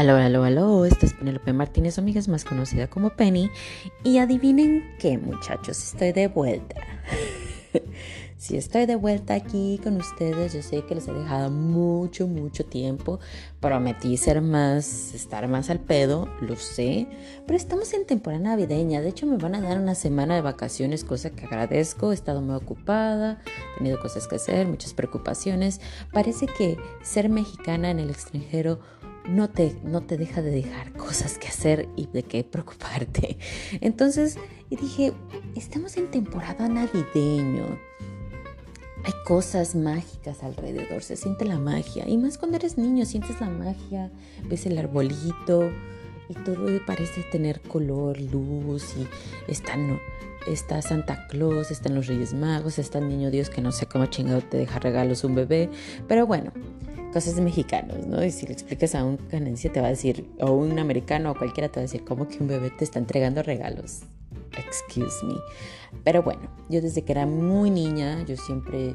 Aló, aló, aló, esta es Penelope Martínez, amigas más conocida como Penny. Y adivinen qué, muchachos, estoy de vuelta. Si estoy de vuelta aquí con ustedes. Yo sé que les he dejado mucho, mucho tiempo. Prometí ser más, estar más al pedo, lo sé. Pero estamos en temporada navideña. De hecho, me van a dar una semana de vacaciones, cosa que agradezco. He estado muy ocupada, he tenido cosas que hacer, muchas preocupaciones. Parece que ser mexicana en el extranjero no te, no te deja de dejar cosas que hacer y de qué preocuparte. Entonces, dije, estamos en temporada navideño hay cosas mágicas alrededor, se siente la magia. Y más cuando eres niño, sientes la magia, ves el arbolito y todo parece tener color, luz y están, está Santa Claus, están los Reyes Magos, está el Niño Dios que no sé cómo chingado te deja regalos un bebé. Pero bueno, cosas mexicanos, ¿no? Y si le explicas a un canadiense te va a decir, o un americano o cualquiera te va a decir, ¿cómo que un bebé te está entregando regalos? excuse me. Pero bueno, yo desde que era muy niña, yo siempre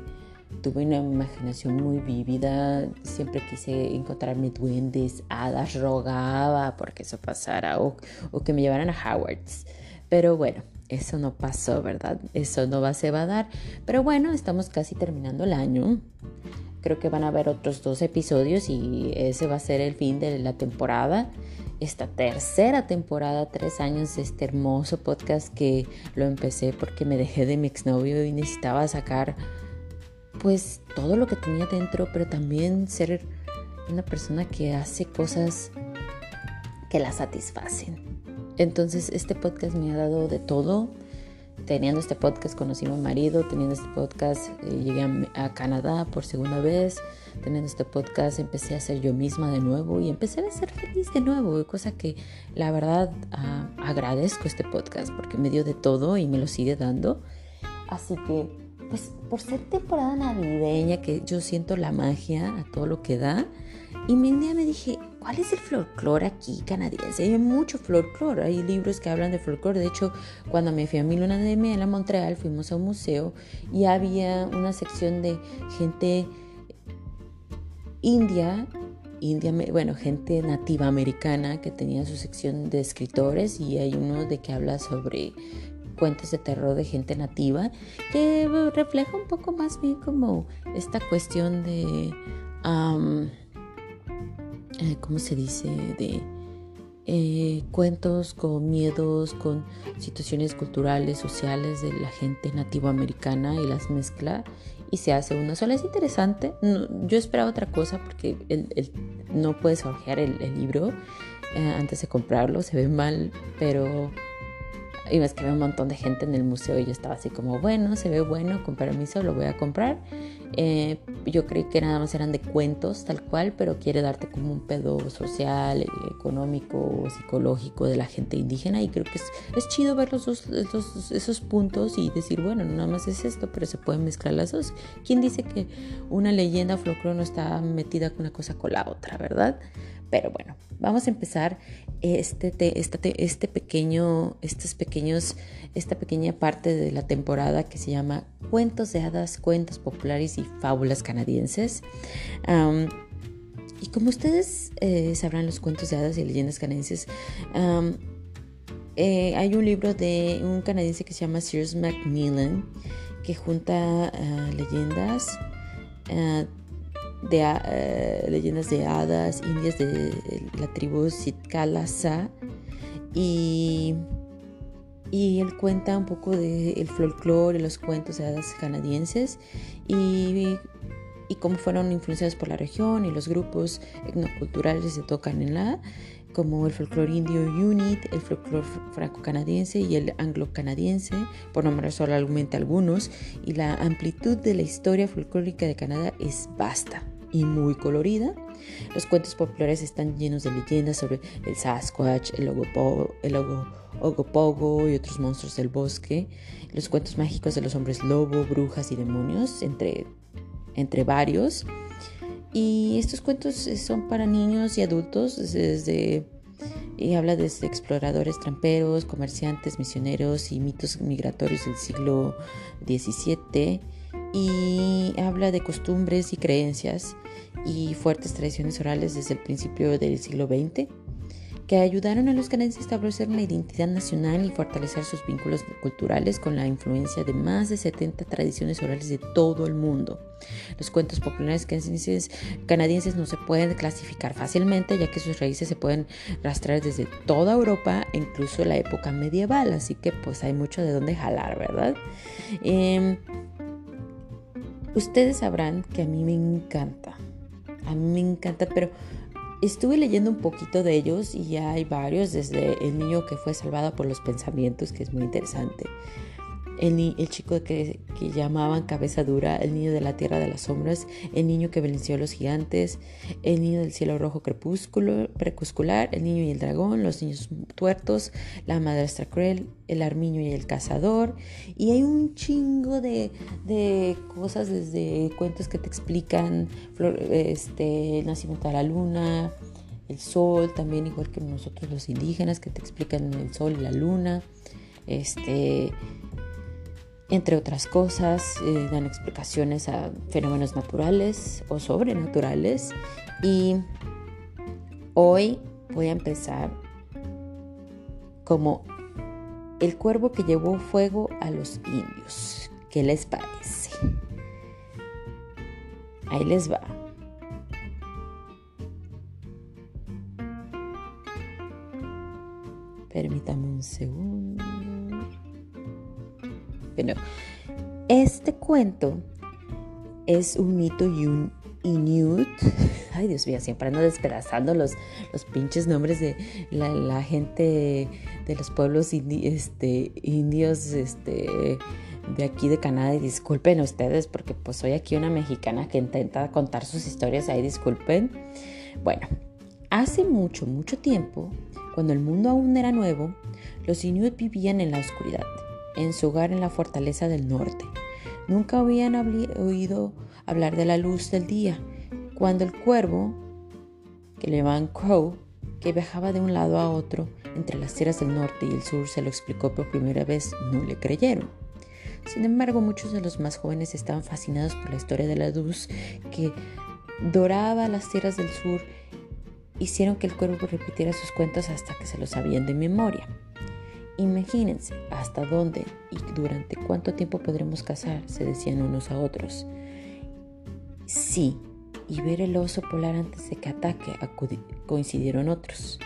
tuve una imaginación muy vívida, siempre quise encontrarme duendes, hadas, rogaba porque eso pasara o, o que me llevaran a Howard's. Pero bueno, eso no pasó, ¿verdad? Eso no va, se va a dar. Pero bueno, estamos casi terminando el año. Creo que van a haber otros dos episodios y ese va a ser el fin de la temporada esta tercera temporada, tres años de este hermoso podcast que lo empecé porque me dejé de mi exnovio y necesitaba sacar pues todo lo que tenía dentro, pero también ser una persona que hace cosas que la satisfacen. Entonces este podcast me ha dado de todo teniendo este podcast conocí a mi marido, teniendo este podcast eh, llegué a, Canadá por segunda vez, teniendo este podcast empecé a ser yo misma de nuevo y empecé a ser feliz de nuevo, cosa que la verdad ah, agradezco este podcast porque me dio de todo y me lo sigue dando. Así que, pues por ser temporada navideña, que yo siento la magia a todo lo que da, y un día me dije, ¿cuál es el folclore aquí canadiense? Hay mucho folclore, hay libros que hablan de folclore. De hecho, cuando me fui a mi luna de miel a Montreal, fuimos a un museo y había una sección de gente india, india, bueno, gente nativa americana que tenía su sección de escritores y hay uno de que habla sobre cuentos de terror de gente nativa que refleja un poco más bien como esta cuestión de... Eh, ¿cómo se dice? De eh, cuentos con miedos, con situaciones culturales, sociales de la gente nativo americana y las mezcla y se hace una sola. Es interesante. yo esperaba otra cosa porque no puedes ojear el, libro eh, antes de comprarlo, se ve mal, pero y más que había un montón de gente en el museo y yo estaba así como, bueno, se ve bueno, con permiso, lo voy a comprar. Eh, yo creí que nada más eran de cuentos, tal cual, pero quiere darte como un pedo social, económico, psicológico de la gente indígena y creo que es, es chido ver los esos puntos y decir, bueno, no nada más es esto, pero se pueden mezclar las dos. ¿Quién dice que una leyenda folclore no está metida con una cosa con la otra, verdad? Pero bueno, vamos a empezar este, este, este pequeño, estos pequeños, esta pequeña parte de la temporada que se llama Cuentos de hadas, cuentos populares y fábulas canadienses. y como ustedes eh, sabrán los cuentos de hadas y leyendas canadienses, eh, hay un libro de un canadiense que se llama Sears Macmillan que junta ah, leyendas ah, de eh, leyendas de hadas indias de la tribu Sitkalasa y, y él cuenta un poco del el folclore, los cuentos de canadienses y, y cómo fueron influenciados por la región y los grupos etnoculturales que se tocan en la como el folclore indio unit, el folclore franco-canadiense y el anglo-canadiense, por nombrar solamente algunos, y la amplitud de la historia folclórica de Canadá es vasta y muy colorida. Los cuentos populares están llenos de leyendas sobre el Sasquatch, el, el Ogopogo y otros monstruos del bosque, los cuentos mágicos de los hombres lobo, brujas y demonios, entre, entre varios. Y estos cuentos son para niños y adultos, desde, y habla desde exploradores tramperos, comerciantes, misioneros y mitos migratorios del siglo XVII y habla de costumbres y creencias y fuertes tradiciones orales desde el principio del siglo XX que ayudaron a los canadienses a establecer una identidad nacional y fortalecer sus vínculos culturales con la influencia de más de 70 tradiciones orales de todo el mundo. Los cuentos populares canadienses no se pueden clasificar fácilmente ya que sus raíces se pueden rastrear desde toda Europa incluso la época medieval, así que pues hay mucho de dónde jalar, ¿verdad? Em, ustedes sabrán que a mí me encanta, a mí me encanta, pero Estuve leyendo un poquito de ellos y hay varios, desde el niño que fue salvado por los pensamientos, que es muy interesante, el, el chico que, que, llamaban cabeza dura, el niño de la tierra de las sombras, el niño que venció a los gigantes, el niño del cielo rojo crepúsculo, crepuscular, el niño y el dragón, los niños tuertos, la madrastra cruel, el armiño y el cazador. Y hay un chingo de, de cosas, desde cuentos que te explican este, el nacimiento de la luna, el sol, también igual que nosotros los indígenas, que te explican el sol y la luna. Este, entre otras cosas, eh, dan explicaciones a fenómenos naturales o sobrenaturales. Y hoy voy a empezar como el cuervo que llevó fuego a los indios. ¿Qué les parece? Ahí les va. Permítame un segundo. Este cuento es un mito y un Inuit. Ay, Dios mío, siempre ando despedazando los, los pinches nombres de la, gente de los pueblos este, indios este, de aquí de Canadá. Y disculpen ustedes, porque pues soy aquí una mexicana que intenta contar sus historias. Ahí disculpen. Bueno, hace mucho, mucho tiempo, cuando el mundo aún era nuevo, los Inuit vivían en la oscuridad en su hogar en la fortaleza del norte. Nunca habían oído hablar de la luz del día, cuando el cuervo, que le llamaban Crow, que viajaba de un lado a otro entre las tierras del norte y el sur, se lo explicó por primera vez, no le creyeron. Sin embargo, muchos de los más jóvenes estaban fascinados por la historia de la luz que doraba las tierras del sur, hicieron que el cuervo repitiera sus cuentos hasta que se los sabían de memoria. Imagínense hasta dónde y durante cuánto tiempo podremos cazar, se decían unos a otros. Sí, y ver el oso polar antes de que ataque, coincidieron otros.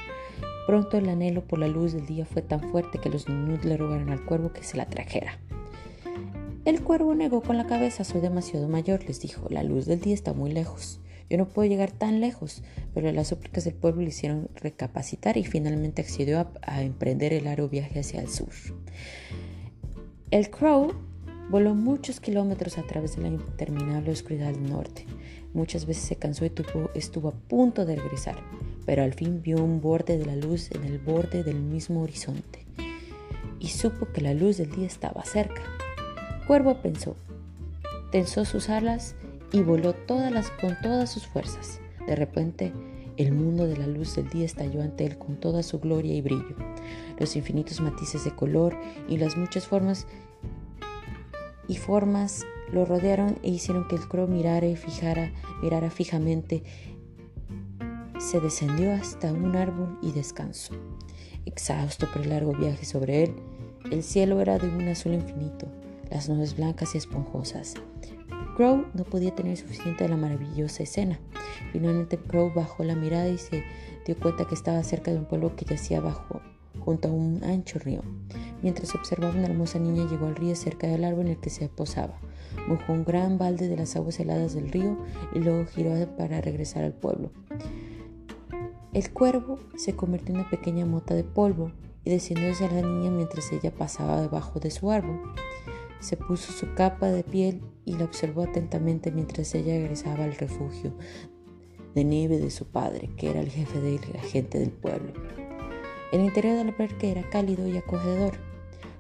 Pronto el anhelo por la luz del día fue tan fuerte que los niños le rogaron al cuervo que se la trajera. El cuervo negó con la cabeza, soy demasiado mayor, les dijo, la luz del día está muy lejos. Yo no puedo llegar tan lejos, pero las súplicas del pueblo le hicieron recapacitar y finalmente accedió a, emprender el largo viaje hacia el sur. El Crow voló muchos kilómetros a través de la interminable oscuridad del norte. Muchas veces se cansó y estuvo a punto de regresar, pero al fin vio un borde de la luz en el borde del mismo horizonte y supo que la luz del día estaba cerca. Cuervo pensó, tensó sus alas y voló todas las, con todas sus fuerzas. De repente, el mundo de la luz del día estalló ante él con toda su gloria y brillo. Los infinitos matices de color y las muchas formas y formas lo rodearon e hicieron que el crow mirara y fijara, mirara fijamente. Se descendió hasta un árbol y descansó. Exhausto por el largo viaje sobre él, el cielo era de un azul infinito, las nubes blancas y esponjosas. Crow no podía tener suficiente de la maravillosa escena. Finalmente Crow bajó la mirada y se dio cuenta que estaba cerca de un pueblo que yacía abajo, junto a un ancho río. Mientras observaba una hermosa niña llegó al río cerca del árbol en el que se posaba. Mojó un gran balde de las aguas heladas del río y luego giró para regresar al pueblo. El cuervo se convirtió en una pequeña mota de polvo y descendió hacia la niña mientras ella pasaba debajo de su árbol. Se puso su capa de piel y la observó atentamente mientras ella regresaba al refugio de nieve de su padre, que era el jefe de la gente del pueblo. El interior del parque era cálido y acogedor.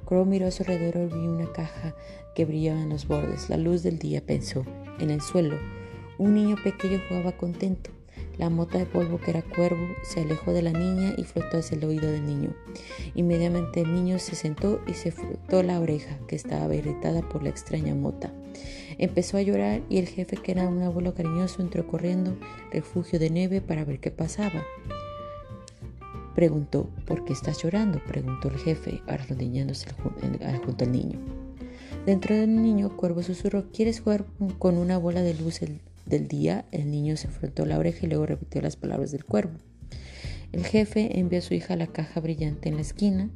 Crow miró a su alrededor y vio una caja que brillaba en los bordes. La luz del día pensó. En el suelo, un niño pequeño jugaba contento. La mota de polvo que era cuervo se alejó de la niña y flotó hacia el oído del niño. Inmediatamente el niño se sentó y se frotó la oreja, que estaba irritada por la extraña mota. Empezó a llorar y el jefe, que era un abuelo cariñoso, entró corriendo refugio de nieve para ver qué pasaba. Preguntó, ¿por qué estás llorando? Preguntó el jefe, arrodillándose junto al niño. Dentro del niño, Cuervo susurró, ¿quieres jugar con una bola de luz del día? El niño se frotó la oreja y luego repitió las palabras del cuervo. El jefe envió a su hija la caja brillante en la esquina,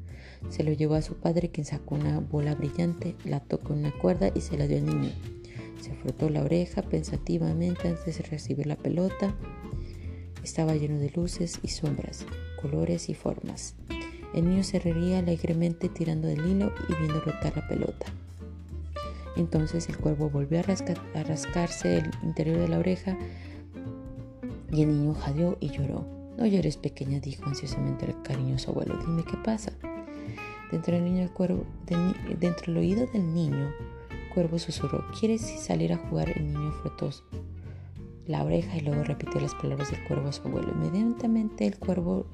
se lo llevó a su padre quien sacó una bola brillante, la tocó en una cuerda y se la dio al niño. Se frotó la oreja pensativamente antes de recibir la pelota. Estaba lleno de luces y sombras, colores y formas. El niño se reiría alegremente tirando del hilo y viendo rotar la pelota. Entonces el cuervo volvió a, rascarse el interior de la oreja y el niño jadeó y lloró. No llores, pequeña, dijo ansiosamente el cariñoso abuelo. Dime qué pasa. Dentro del, niño, el cuervo, dentro del oído del niño, Cuervo susurró. ¿Quieres salir a jugar? El niño frotó la oreja y luego repitió las palabras del cuervo a su abuelo. Inmediatamente el cuervo,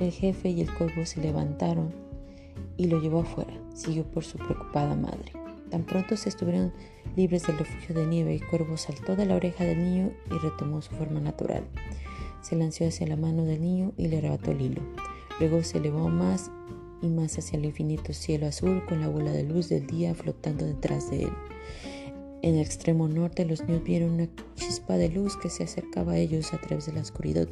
el jefe y el cuervo se levantaron y lo llevó afuera. Siguió por su preocupada madre. Tan pronto se estuvieron libres del refugio de nieve, el cuervo saltó de la oreja del niño y retomó su forma natural. Se lanzó hacia la mano del niño y le arrebató el hilo. Luego se elevó más y más hacia el infinito cielo azul con la bola de luz del día flotando detrás de él. En el extremo norte los niños vieron una chispa de luz que se acercaba a ellos a través de la oscuridad.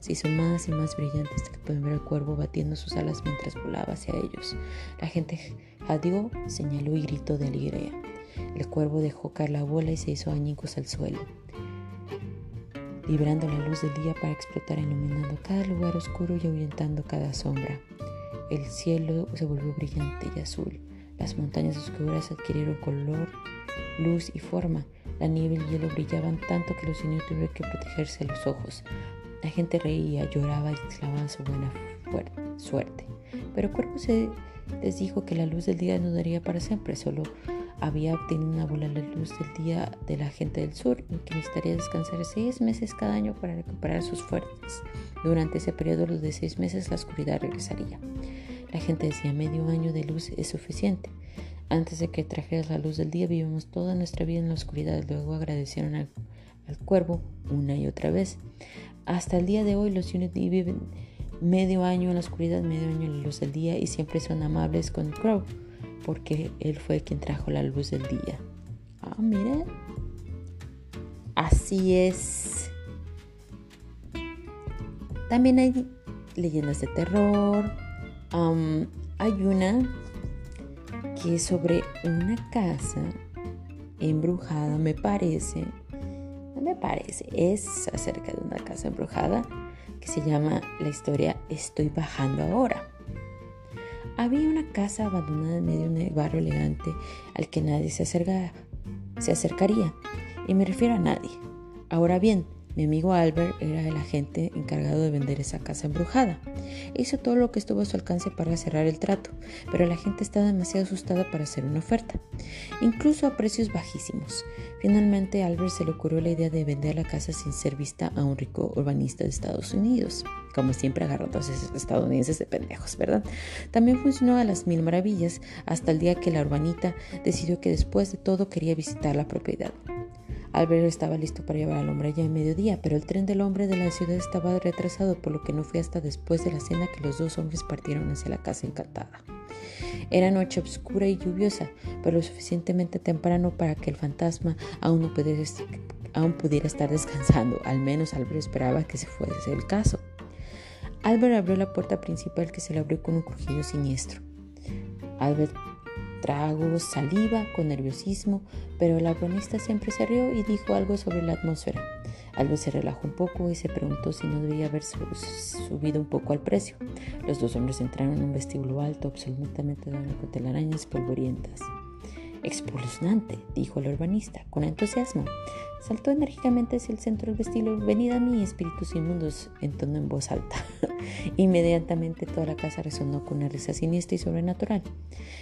Se hizo más y más brillante hasta que pueden ver al cuervo batiendo sus alas mientras volaba hacia ellos. La gente jadeó, señaló y gritó de alegría. El cuervo dejó caer la bola y se hizo añicos al suelo, librando la luz del día para explotar iluminando cada lugar oscuro y ahuyentando cada sombra. El cielo se volvió brillante y azul. Las montañas oscuras adquirieron color, luz y forma. La nieve y el hielo brillaban tanto que los niños tuvieron que protegerse los ojos. La gente reía, lloraba y exclamaba su buena suerte. Pero Cuervo se les dijo que la luz del día no daría para siempre, solo había obtenido una bola de luz del día de la gente del sur y que necesitaría descansar seis meses cada año para recuperar sus fuerzas. Durante ese periodo de seis meses la oscuridad regresaría. La gente decía medio año de luz es suficiente. Antes de que trajeras la luz del día vivimos toda nuestra vida en la oscuridad. Luego agradecieron al, cuervo una y otra vez. Hasta el día de hoy los Unity viven medio año en la oscuridad, medio año en la luz del día y siempre son amables con Crow porque él fue quien trajo la luz del día. Ah, mira. Así es. También hay leyendas de terror. hay una que sobre una casa embrujada, me parece. No me parece, es acerca de una casa embrujada que se llama la historia Estoy bajando ahora. Había una casa abandonada en medio de un barrio elegante al que nadie se, se acercaría. Y me refiero a nadie. Ahora bien, mi amigo Albert era el agente encargado de vender esa casa embrujada. Hizo todo lo que estuvo a su alcance para cerrar el trato, pero la gente estaba demasiado asustada para hacer una oferta, incluso a precios bajísimos. Finalmente, Albert se le ocurrió la idea de vender la casa sin ser vista a un rico urbanista de Estados Unidos. Como siempre, agarró a esos estadounidenses de pendejos, ¿verdad? También funcionó a las mil maravillas hasta el día que la urbanita decidió que después de todo quería visitar la propiedad. Albert estaba listo para llevar al hombre ya en mediodía, pero el tren del hombre de la ciudad estaba retrasado, por lo que no fue hasta después de la cena que los dos hombres partieron hacia la casa encantada. Era noche oscura y lluviosa, pero lo suficientemente temprano para que el fantasma aún, no pudiera, aún pudiera estar descansando. Al menos Albert esperaba que se fuese el caso. Albert abrió la puerta principal que se le abrió con un crujido siniestro. Albert tragos, saliva, con nerviosismo, pero el agonista siempre se rió y dijo algo sobre la atmósfera. Algo se relajó un poco y se preguntó si no debía haber subido un poco al precio. Los dos hombres entraron en un vestíbulo alto, absolutamente dado con telarañas polvorientas. Expulsante, dijo el urbanista, con entusiasmo. Saltó enérgicamente hacia el centro del vestíbulo. Venid a mí, espíritus inmundos, entonó en voz alta. Inmediatamente toda la casa resonó con una risa siniestra y sobrenatural.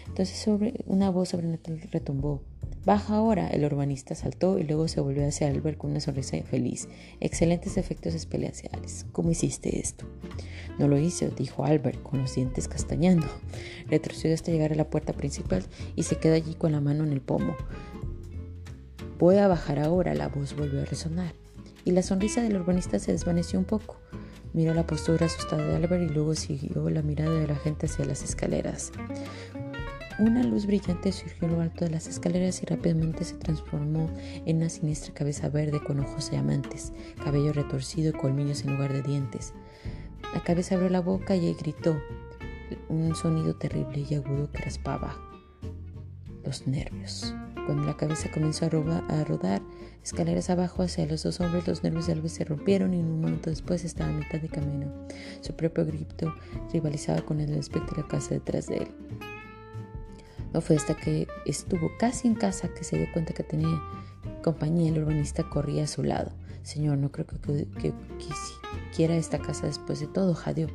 Entonces sobre una voz sobrenatural retumbó. Baja ahora. El urbanista saltó y luego se volvió hacia Albert con una sonrisa feliz. Excelentes efectos especiales. ¿Cómo hiciste esto? No lo hice, dijo Albert, con los dientes castañando. Retrocedió hasta llegar a la puerta principal y se quedó allí con la mano en el pomo. Voy a bajar ahora, la voz volvió a resonar. Y la sonrisa del urbanista se desvaneció un poco. Miró la postura asustada de Albert y luego siguió la mirada de la gente hacia las escaleras. Una luz brillante surgió en lo alto de las escaleras y rápidamente se transformó en una siniestra cabeza verde con ojos diamantes, cabello retorcido y colmillos en lugar de dientes. La cabeza abrió la boca y gritó un sonido terrible y agudo que raspaba los nervios. Cuando la cabeza comenzó a, rodar escaleras abajo hacia los dos hombres, los nervios de Alves se rompieron y un momento después estaba a mitad de camino. Su propio grito rivalizaba con el aspecto de la casa detrás de él. No fue hasta que estuvo casi en casa que se dio cuenta que tenía compañía. El urbanista corría a su lado. Señor, no creo que, que, quiera esta casa después de todo, Jadio.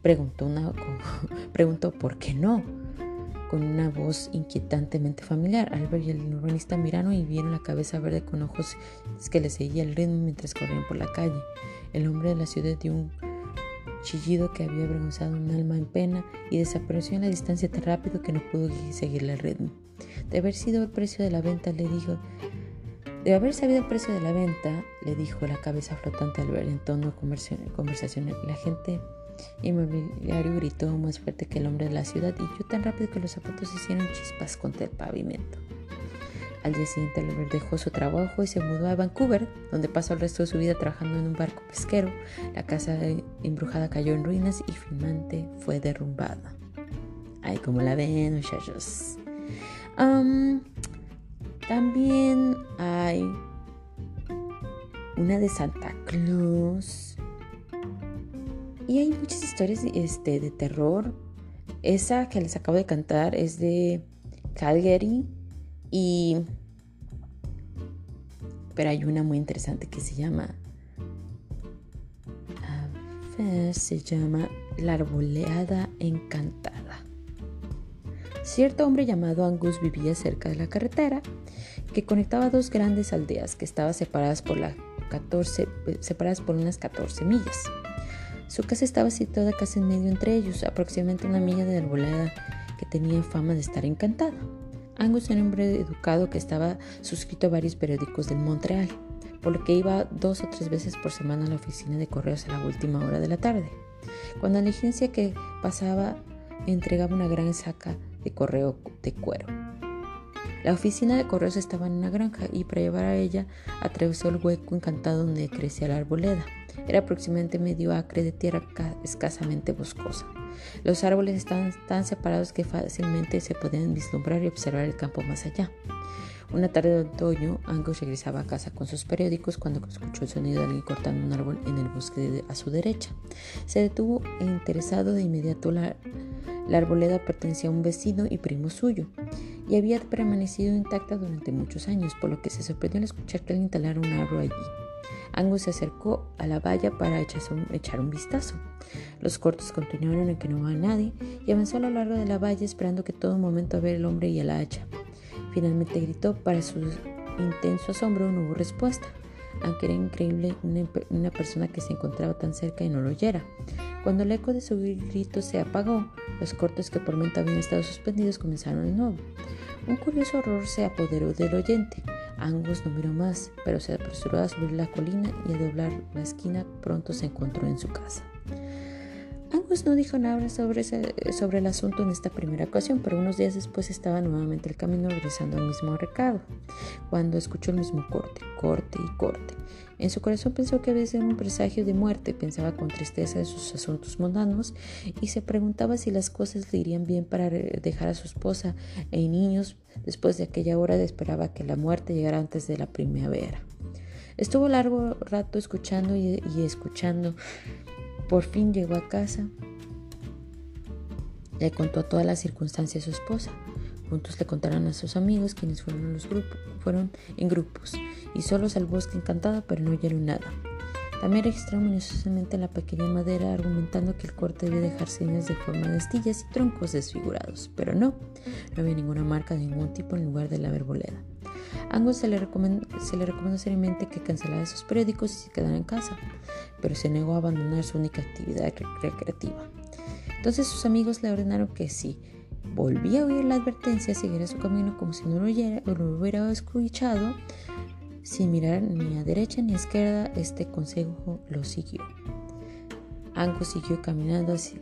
Preguntó, una, preguntó, ¿por qué no? Con una voz inquietantemente familiar. Albert y el urbanista miraron y vieron la cabeza verde con ojos que le seguía el ritmo mientras corrían por la calle. El hombre de la ciudad dio un chillido que había avergonzado un alma en pena y desapareció en la distancia tan rápido que no pudo seguirle el ritmo. De haber sido el precio de la venta, le dijo, de haber sabido el precio de la venta, le dijo la cabeza flotante al ver en tono conversacional. La gente inmobiliario gritó más fuerte que el hombre de la ciudad y yo tan rápido que los zapatos hicieron chispas contra el pavimento. Al día siguiente, Albert dejó su trabajo y se mudó a Vancouver, donde pasó el resto de su vida trabajando en un barco pesquero. La casa embrujada cayó en ruinas y finalmente fue derrumbada. Ay, como la ven, muchachos. también hay una de Santa Claus. Y hay muchas historias este, de terror. Esa que les acabo de cantar es de Calgary y... Pero hay una muy interesante que se llama... A ver, se llama La arboleada encantada. Cierto hombre llamado Angus vivía cerca de la carretera que conectaba dos grandes aldeas que estaban separadas por, la 14, separadas por unas 14 millas. Su casa estaba situada casi en medio entre ellos, aproximadamente una milla de arboleda que tenía fama de estar encantada. Angus era un hombre educado que estaba suscrito a varios periódicos del Montreal, por lo que iba dos o tres veces por semana a la oficina de correos a la última hora de la tarde. Cuando la agencia que pasaba entregaba una gran saca de correo de cuero. La oficina de correos estaba en una granja y para llevar a ella atravesó el hueco encantado donde crecía la arboleda. Era aproximadamente medio acre de tierra escasamente boscosa. Los árboles estaban tan separados que fácilmente se podían vislumbrar y observar el campo más allá. Una tarde de otoño, Angus regresaba a casa con sus periódicos cuando escuchó el sonido de alguien cortando un árbol en el bosque a su derecha. Se detuvo e interesado de inmediato. La, la arboleda pertenecía a un vecino y primo suyo y había permanecido intacta durante muchos años, por lo que se sorprendió al escuchar que alguien talara un árbol allí. Angus se acercó a la valla para echar un vistazo. Los cortos continuaron en que no había nadie y avanzó a lo largo de la valla esperando que todo momento ver el hombre y el hacha. Finalmente gritó, para su intenso asombro no hubo respuesta, aunque era increíble una, persona que se encontraba tan cerca y no lo oyera. Cuando el eco de su grito se apagó, los cortos que por momento habían estado suspendidos comenzaron de nuevo. Un curioso horror se apoderó del oyente. Angus no miró más, pero se apresuró a subir la colina y a doblar la esquina pronto se encontró en su casa. Angus no dijo nada sobre, sobre el asunto en esta primera ocasión, pero unos días después estaba nuevamente el camino regresando al mismo recado, cuando escuchó el mismo corte, corte y corte. En su corazón pensó que había sido un presagio de muerte, pensaba con tristeza de sus asuntos mundanos y se preguntaba si las cosas le irían bien para dejar a su esposa e niños después de aquella hora esperaba que la muerte llegara antes de la primavera. Estuvo largo rato escuchando y, escuchando. Por fin llegó a casa. Le contó todas las circunstancias a su esposa. Juntos le contaron a sus amigos, quienes fueron, en grupos, y solos al bosque encantado, pero no oyeron nada. También registraron minuciosamente la pequeña madera, argumentando que el corte debía dejar señas de forma de estillas y troncos desfigurados, pero no, no había ninguna marca de ningún tipo en lugar de la verboleda. Angus se le, recomendó, seriamente que cancelara sus periódicos y se quedara en casa, pero se negó a abandonar su única actividad recreativa. Entonces sus amigos le ordenaron que si volvía a oír la advertencia, siguiera su camino como si no lo, lo hubiera escuchado, sin mirar ni a derecha ni a izquierda, este consejo lo siguió. Angus siguió caminando hacia,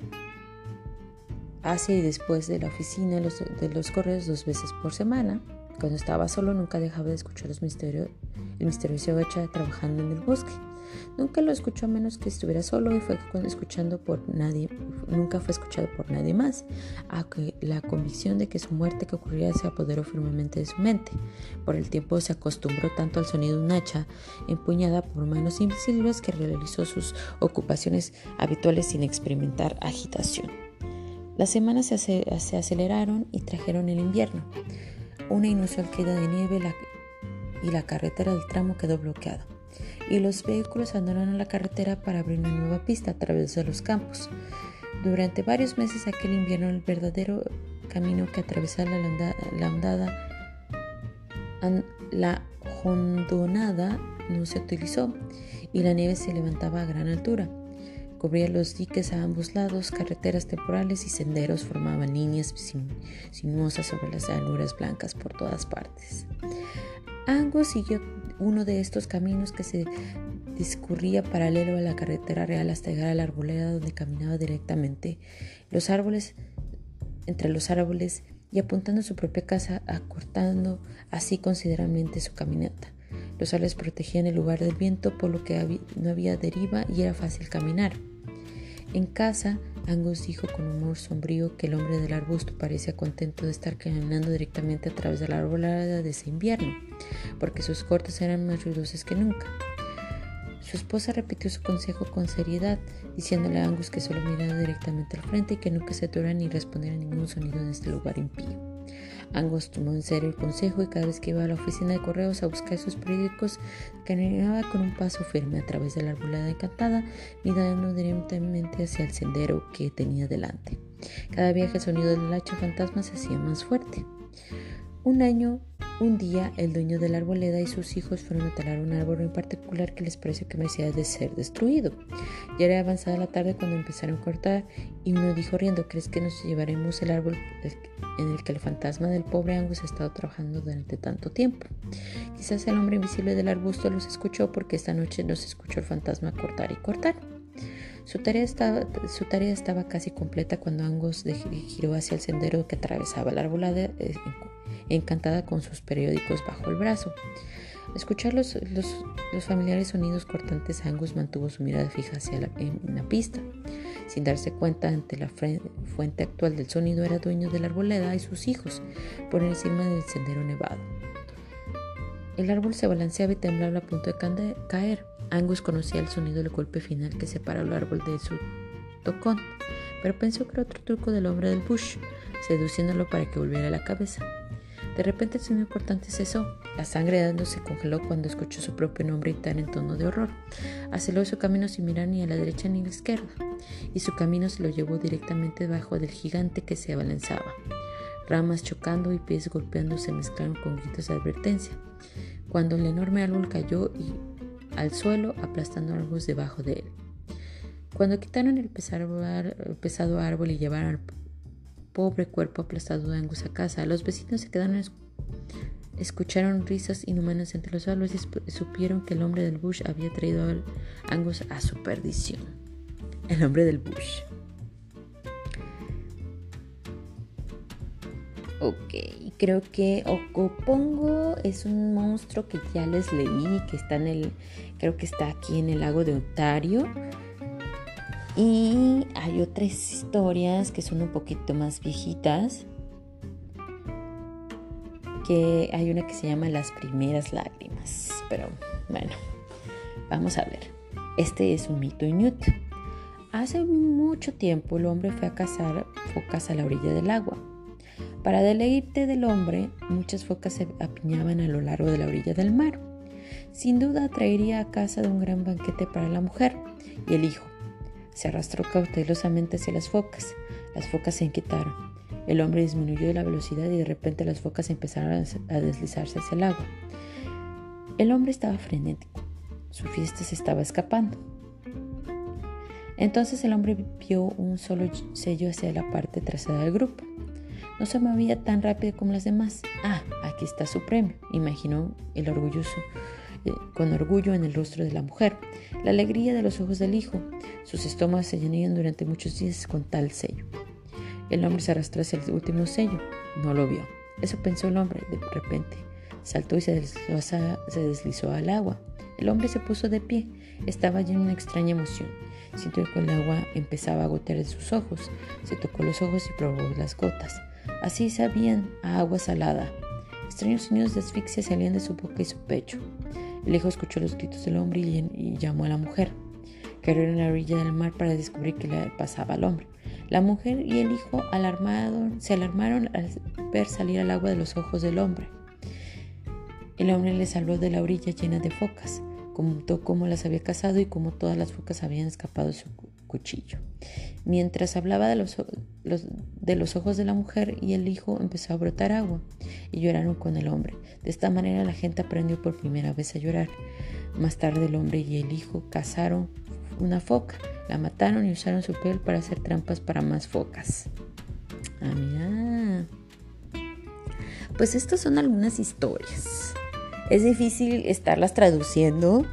hacia y después de la oficina de los correos dos veces por semana. Cuando estaba solo nunca dejaba de escuchar los misterios, el misterioso Gacha trabajando en el bosque. Nunca lo escuchó a menos que estuviera solo y fue escuchando por nadie, nunca fue escuchado por nadie más, aunque la convicción de que su muerte que ocurría se apoderó firmemente de su mente. Por el tiempo se acostumbró tanto al sonido de un hacha empuñada por manos invisibles que realizó sus ocupaciones habituales sin experimentar agitación. Las semanas se, se aceleraron y trajeron el invierno. Una inusual queda de nieve y la carretera del tramo quedó bloqueada y los vehículos abandonaron la carretera para abrir una nueva pista a través de los campos. Durante varios meses aquel invierno el verdadero camino que atravesaba la, la ondada, la hondonada no se utilizó y la nieve se levantaba a gran altura. Cubría los diques a ambos lados, carreteras temporales y senderos formaban líneas sinuosas sobre las llanuras blancas por todas partes. Angus siguió uno de estos caminos que se discurría paralelo a la carretera real hasta llegar a la arboleda donde caminaba directamente. Los árboles, entre los árboles y apuntando a su propia casa, acortando así considerablemente su caminata. Los árboles protegían el lugar del viento, por lo que no había deriva y era fácil caminar. En casa, Angus dijo con humor sombrío que el hombre del arbusto parecía contento de estar caminando directamente a través de la arbolada de ese invierno, porque sus cortes eran más ruidosos que nunca. Su esposa repitió su consejo con seriedad, diciéndole a Angus que solo mirara directamente al frente y que nunca se atorara ni respondiera a ningún sonido en este lugar impío. Angus tomó en serio el consejo y cada vez que iba a la oficina de correos a buscar sus periódicos, caminaba con un paso firme a través de la arbolada encantada, mirando directamente hacia el sendero que tenía delante. Cada viaje el sonido del hacha fantasma se hacía más fuerte. Un año, un día, el dueño de la arboleda y sus hijos fueron a talar un árbol en particular que les pareció que merecía de ser destruido. Ya era avanzada la tarde cuando empezaron a cortar y uno dijo riendo, ¿crees que nos llevaremos el árbol en el que el fantasma del pobre Angus ha estado trabajando durante tanto tiempo? Quizás el hombre invisible del arbusto los escuchó porque esta noche nos escuchó el fantasma cortar y cortar. Su tarea, estaba, casi completa cuando Angus giró hacia el sendero que atravesaba la arbolada eh, encantada con sus periódicos bajo el brazo. Escuchar los, familiares sonidos cortantes, Angus mantuvo su mirada fija hacia la, la pista. Sin darse cuenta, ante la fuente actual del sonido era dueño de la arboleda y sus hijos, por encima del sendero nevado. El árbol se balanceaba y temblaba a punto de caer. Angus conocía el sonido del golpe final que separó el árbol de su tocón, pero pensó que era otro truco del hombre del bush, seduciéndolo para que volviera la cabeza. De repente el sonido importante cesó. La sangre de Ando se congeló cuando escuchó su propio nombre gritar en tono de horror. Aceleró su camino sin mirar ni a la derecha ni a la izquierda, y su camino se lo llevó directamente debajo del gigante que se abalanzaba. Ramas chocando y pies golpeando se mezclaron con gritos de advertencia. Cuando el enorme árbol cayó y al suelo, aplastando árboles debajo de él. Cuando quitaron el pesado árbol y llevaron al pobre cuerpo aplastado de Angus a casa. Los vecinos se quedaron, escucharon risas inhumanas entre los árboles y supieron que el hombre del bush había traído a Angus a su perdición. El hombre del bush. Ok, creo que Okopongo es un monstruo que ya les leí, que está en el, creo que está aquí en el lago de Ontario. Y hay otras historias que son un poquito más viejitas. Que hay una que se llama Las primeras lágrimas. Pero bueno, vamos a ver. Este es un mito inuit. Hace mucho tiempo el hombre fue a cazar focas a la orilla del agua. Para deleite del hombre, muchas focas se apiñaban a lo largo de la orilla del mar. Sin duda traería a casa de un gran banquete para la mujer y el hijo se arrastró cautelosamente hacia las focas. Las focas se inquietaron. El hombre disminuyó la velocidad y de repente las focas empezaron a deslizarse hacia el agua. El hombre estaba frenético. Su fiesta se estaba escapando. Entonces el hombre vio un solo sello hacia la parte trasera del grupo. No se movía tan rápido como las demás. Ah, aquí está su premio, imaginó el orgulloso, eh, con orgullo en el rostro de la mujer, la alegría de los ojos del hijo. Sus estómagos se llenarían durante muchos días con tal sello. El hombre se arrastró hacia el último sello. No lo vio. Eso pensó el hombre. De repente saltó y se deslizó, al agua. El hombre se puso de pie. Estaba lleno de una extraña emoción. Sintió que el agua empezaba a gotear en sus ojos. Se tocó los ojos y probó las gotas. Así sabían a agua salada. Extraños sonidos de asfixia salían de su boca y su pecho. El hijo escuchó los gritos del hombre y, llamó a la mujer. Cayó en la orilla del mar para descubrir qué le pasaba al hombre. La mujer y el hijo se alarmaron al ver salir al agua de los ojos del hombre. El hombre le salvó de la orilla llena de focas, contó cómo las había cazado y cómo todas las focas habían escapado de su cuchillo. Mientras hablaba de los, de los ojos de la mujer y el hijo empezó a brotar agua y lloraron con el hombre. De esta manera la gente aprendió por primera vez a llorar. Más tarde el hombre y el hijo cazaron una foca la mataron y usaron su piel para hacer trampas para más focas. Ah. Pues estas son algunas historias. Es difícil estarlas traduciendo.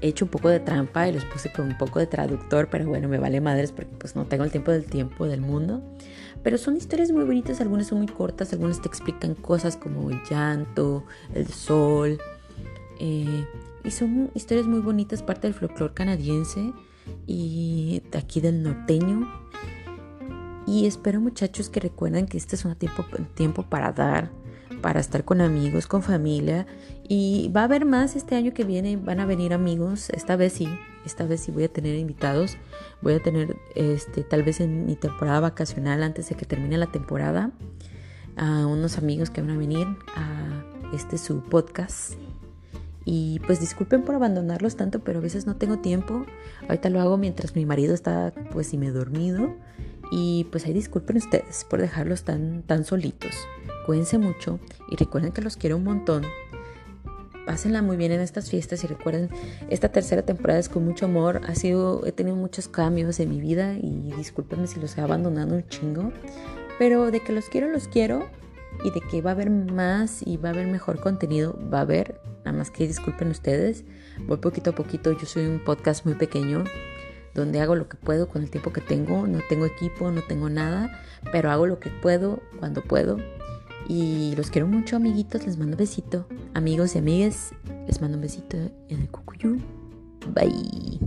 He hecho un poco de trampa y los puse con un poco de traductor, pero bueno, me vale madres porque pues no tengo el tiempo del tiempo del mundo. Pero son historias muy bonitas, algunas son muy cortas, algunas te explican cosas como el llanto, el sol. Eh, y son historias muy bonitas, parte del folclore canadiense y de aquí del norteño. Y espero muchachos que recuerden que este es un tiempo, tiempo para dar, para estar con amigos, con familia. Y va a haber más este año que viene, van a venir amigos, esta vez sí, esta vez sí voy a tener invitados. Voy a tener, este, tal vez en mi temporada vacacional, antes de que termine la temporada, a unos amigos que van a venir a este su podcast y pues disculpen por abandonarlos tanto, pero a veces no tengo tiempo. Ahorita lo hago mientras mi marido está pues y me he dormido. Y pues ahí disculpen ustedes por dejarlos tan, tan solitos. Cuídense mucho y recuerden que los quiero un montón. Pásenla muy bien en estas fiestas y recuerden, esta tercera temporada es con mucho amor. Ha sido, he tenido muchos cambios en mi vida y discúlpenme si los he abandonado un chingo. Pero de que los quiero, los quiero y de que va a haber más y va a haber mejor contenido, va a haber, nada más que disculpen ustedes, voy poquito a poquito, yo soy un podcast muy pequeño donde hago lo que puedo con el tiempo que tengo, no tengo equipo, no tengo nada, pero hago lo que puedo cuando puedo. Y los quiero mucho, amiguitos, les mando un besito. Amigos y amigas, les mando un besito en el cucuyú. Bye.